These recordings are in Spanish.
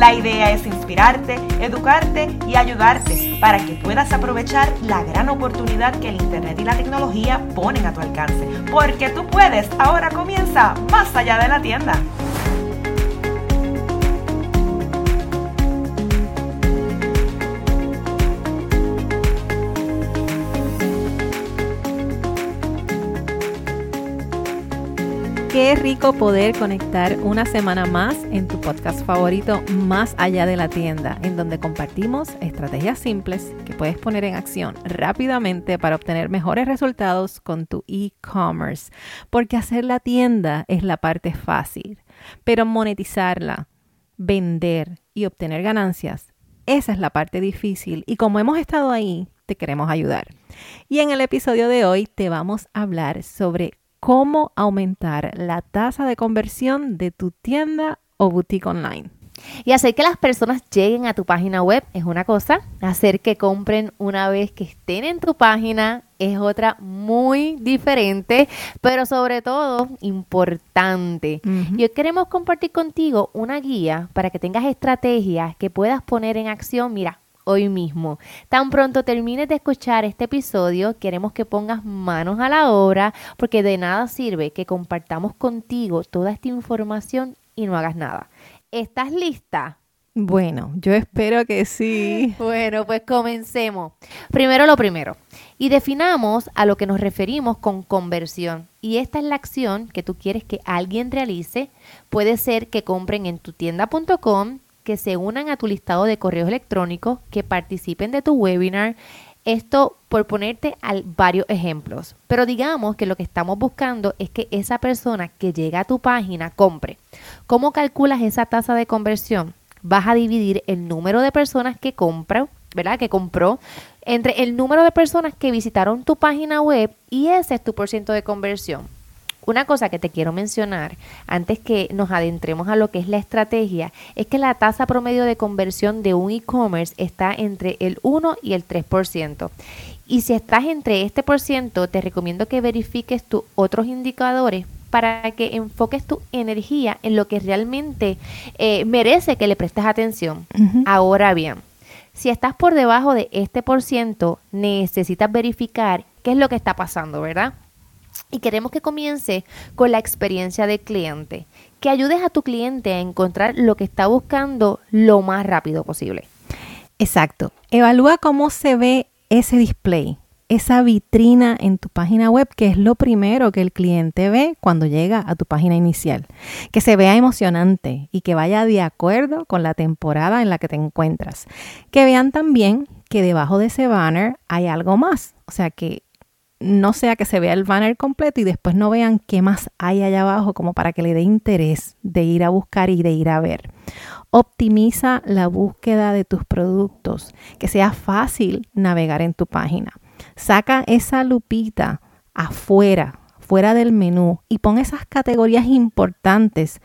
La idea es inspirarte, educarte y ayudarte para que puedas aprovechar la gran oportunidad que el Internet y la tecnología ponen a tu alcance. Porque tú puedes, ahora comienza más allá de la tienda. Qué rico poder conectar una semana más en tu podcast favorito Más allá de la tienda, en donde compartimos estrategias simples que puedes poner en acción rápidamente para obtener mejores resultados con tu e-commerce. Porque hacer la tienda es la parte fácil, pero monetizarla, vender y obtener ganancias, esa es la parte difícil y como hemos estado ahí, te queremos ayudar. Y en el episodio de hoy te vamos a hablar sobre cómo aumentar la tasa de conversión de tu tienda o boutique online. Y hacer que las personas lleguen a tu página web es una cosa, hacer que compren una vez que estén en tu página es otra muy diferente, pero sobre todo importante. Y hoy queremos compartir contigo una guía para que tengas estrategias que puedas poner en acción, mira, hoy mismo. Tan pronto termines de escuchar este episodio, queremos que pongas manos a la obra porque de nada sirve que compartamos contigo toda esta información y no hagas nada. ¿Estás lista? Bueno, yo espero que sí. Bueno, pues comencemos. Primero lo primero. Y definamos a lo que nos referimos con conversión. Y esta es la acción que tú quieres que alguien realice. Puede ser que compren en tu tienda.com, que se unan a tu listado de correos electrónicos, que participen de tu webinar. Esto por ponerte al varios ejemplos. Pero digamos que lo que estamos buscando es que esa persona que llega a tu página compre. ¿Cómo calculas esa tasa de conversión? Vas a dividir el número de personas que compran, ¿verdad? Que compró entre el número de personas que visitaron tu página web y ese es tu porcentaje de conversión. Una cosa que te quiero mencionar antes que nos adentremos a lo que es la estrategia es que la tasa promedio de conversión de un e-commerce está entre el 1 y el 3%. Y si estás entre este por ciento, te recomiendo que verifiques tus otros indicadores para que enfoques tu energía en lo que realmente eh, merece que le prestes atención. Ahora bien, si estás por debajo de este por ciento, necesitas verificar qué es lo que está pasando, ¿verdad? Y queremos que comience con la experiencia del cliente, que ayudes a tu cliente a encontrar lo que está buscando lo más rápido posible. Exacto. Evalúa cómo se ve ese display, esa vitrina en tu página web, que es lo primero que el cliente ve cuando llega a tu página inicial. Que se vea emocionante y que vaya de acuerdo con la temporada en la que te encuentras. Que vean también que debajo de ese banner hay algo más. O sea, que no sea que se vea el banner completo y después no vean qué más hay allá abajo como para que le dé interés de ir a buscar y de ir a ver. Optimiza la búsqueda de tus productos, que sea fácil navegar en tu página. Saca esa lupita afuera, fuera del menú y pon esas categorías importantes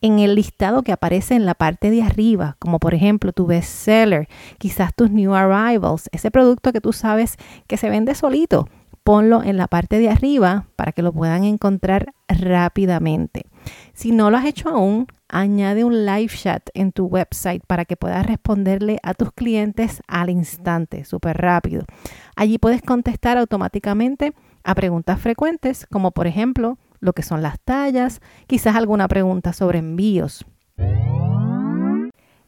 en el listado que aparece en la parte de arriba, como por ejemplo tu bestseller, quizás tus new arrivals, ese producto que tú sabes que se vende solito ponlo en la parte de arriba para que lo puedan encontrar rápidamente. Si no lo has hecho aún, añade un live chat en tu website para que puedas responderle a tus clientes al instante, súper rápido. Allí puedes contestar automáticamente a preguntas frecuentes, como por ejemplo lo que son las tallas, quizás alguna pregunta sobre envíos.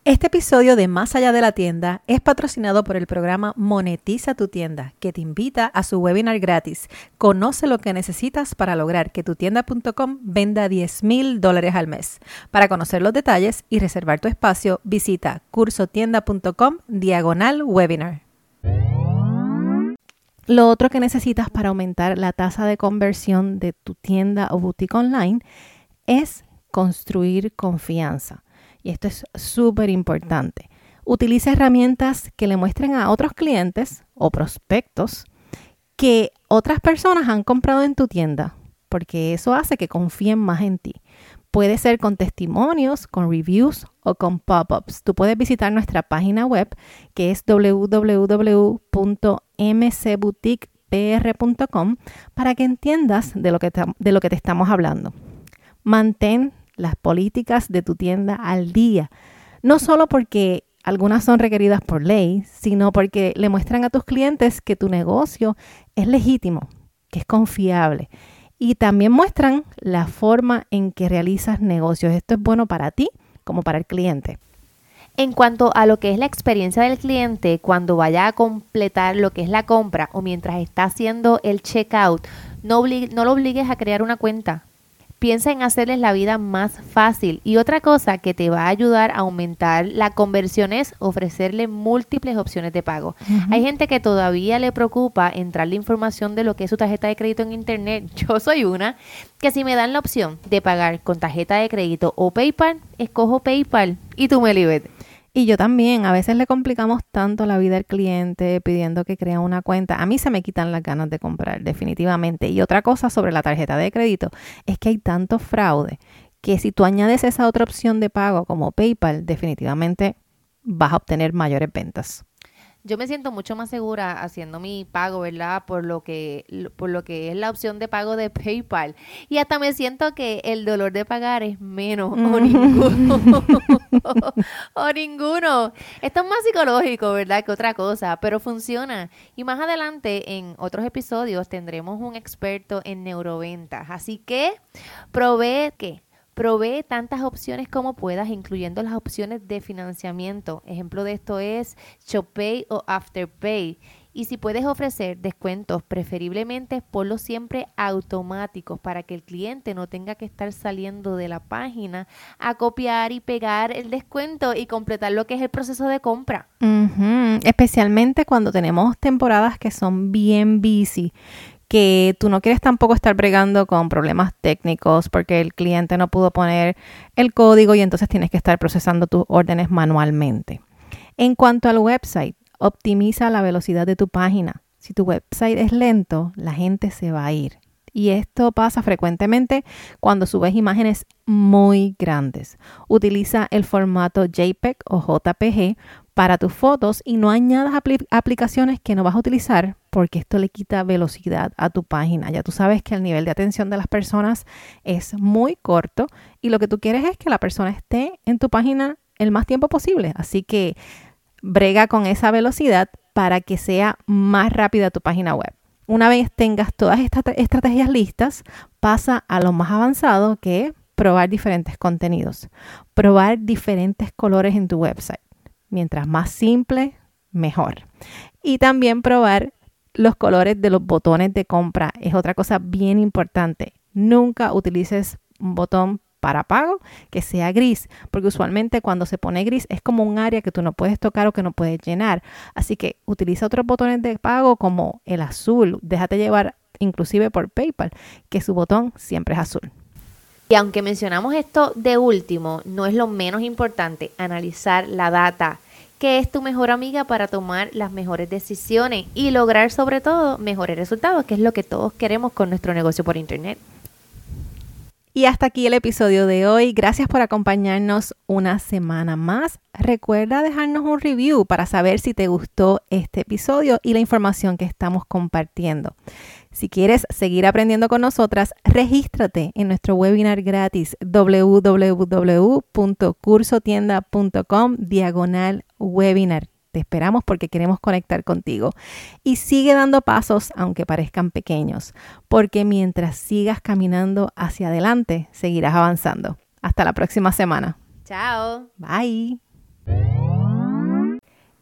Este episodio de Más allá de la tienda es patrocinado por el programa Monetiza tu tienda, que te invita a su webinar gratis. Conoce lo que necesitas para lograr que tu tienda.com venda 10 mil dólares al mes. Para conocer los detalles y reservar tu espacio, visita cursotienda.com diagonal webinar. Lo otro que necesitas para aumentar la tasa de conversión de tu tienda o boutique online es construir confianza esto es súper importante. Utiliza herramientas que le muestren a otros clientes o prospectos que otras personas han comprado en tu tienda, porque eso hace que confíen más en ti. Puede ser con testimonios, con reviews o con pop-ups. Tú puedes visitar nuestra página web que es www.mcboutiquepr.com para que entiendas de lo que, te, de lo que te estamos hablando. Mantén las políticas de tu tienda al día, no solo porque algunas son requeridas por ley, sino porque le muestran a tus clientes que tu negocio es legítimo, que es confiable. Y también muestran la forma en que realizas negocios. Esto es bueno para ti como para el cliente. En cuanto a lo que es la experiencia del cliente cuando vaya a completar lo que es la compra o mientras está haciendo el checkout, no, no lo obligues a crear una cuenta. Piensa en hacerles la vida más fácil. Y otra cosa que te va a ayudar a aumentar la conversión es ofrecerle múltiples opciones de pago. Hay gente que todavía le preocupa entrar la información de lo que es su tarjeta de crédito en internet. Yo soy una que si me dan la opción de pagar con tarjeta de crédito o PayPal, escojo PayPal y tú me liberes. Y yo también, a veces le complicamos tanto la vida al cliente pidiendo que crea una cuenta. A mí se me quitan las ganas de comprar, definitivamente. Y otra cosa sobre la tarjeta de crédito es que hay tanto fraude que si tú añades esa otra opción de pago como PayPal, definitivamente vas a obtener mayores ventas yo me siento mucho más segura haciendo mi pago, ¿verdad? Por lo que por lo que es la opción de pago de PayPal y hasta me siento que el dolor de pagar es menos o ninguno. o ninguno. Esto es más psicológico, ¿verdad? Que otra cosa, pero funciona. Y más adelante en otros episodios tendremos un experto en neuroventas, así que provee que Provee tantas opciones como puedas, incluyendo las opciones de financiamiento. Ejemplo de esto es ShopPay o Afterpay. Y si puedes ofrecer descuentos, preferiblemente ponlos siempre automáticos para que el cliente no tenga que estar saliendo de la página a copiar y pegar el descuento y completar lo que es el proceso de compra. Especialmente cuando tenemos temporadas que son bien busy que tú no quieres tampoco estar bregando con problemas técnicos porque el cliente no pudo poner el código y entonces tienes que estar procesando tus órdenes manualmente. En cuanto al website, optimiza la velocidad de tu página. Si tu website es lento, la gente se va a ir. Y esto pasa frecuentemente cuando subes imágenes muy grandes. Utiliza el formato JPEG o JPG para tus fotos y no añadas aplicaciones que no vas a utilizar porque esto le quita velocidad a tu página. Ya tú sabes que el nivel de atención de las personas es muy corto y lo que tú quieres es que la persona esté en tu página el más tiempo posible. Así que brega con esa velocidad para que sea más rápida tu página web. Una vez tengas todas estas estrategias listas, pasa a lo más avanzado que es probar diferentes contenidos, probar diferentes colores en tu website. Mientras más simple, mejor. Y también probar los colores de los botones de compra es otra cosa bien importante. Nunca utilices un botón para pago que sea gris, porque usualmente cuando se pone gris es como un área que tú no puedes tocar o que no puedes llenar. Así que utiliza otros botones de pago como el azul. Déjate llevar inclusive por PayPal, que su botón siempre es azul. Y aunque mencionamos esto de último, no es lo menos importante analizar la data, que es tu mejor amiga para tomar las mejores decisiones y lograr sobre todo mejores resultados, que es lo que todos queremos con nuestro negocio por Internet. Y hasta aquí el episodio de hoy. Gracias por acompañarnos una semana más. Recuerda dejarnos un review para saber si te gustó este episodio y la información que estamos compartiendo. Si quieres seguir aprendiendo con nosotras, regístrate en nuestro webinar gratis www.cursotienda.com diagonal webinar. Te esperamos porque queremos conectar contigo. Y sigue dando pasos aunque parezcan pequeños, porque mientras sigas caminando hacia adelante, seguirás avanzando. Hasta la próxima semana. Chao. Bye.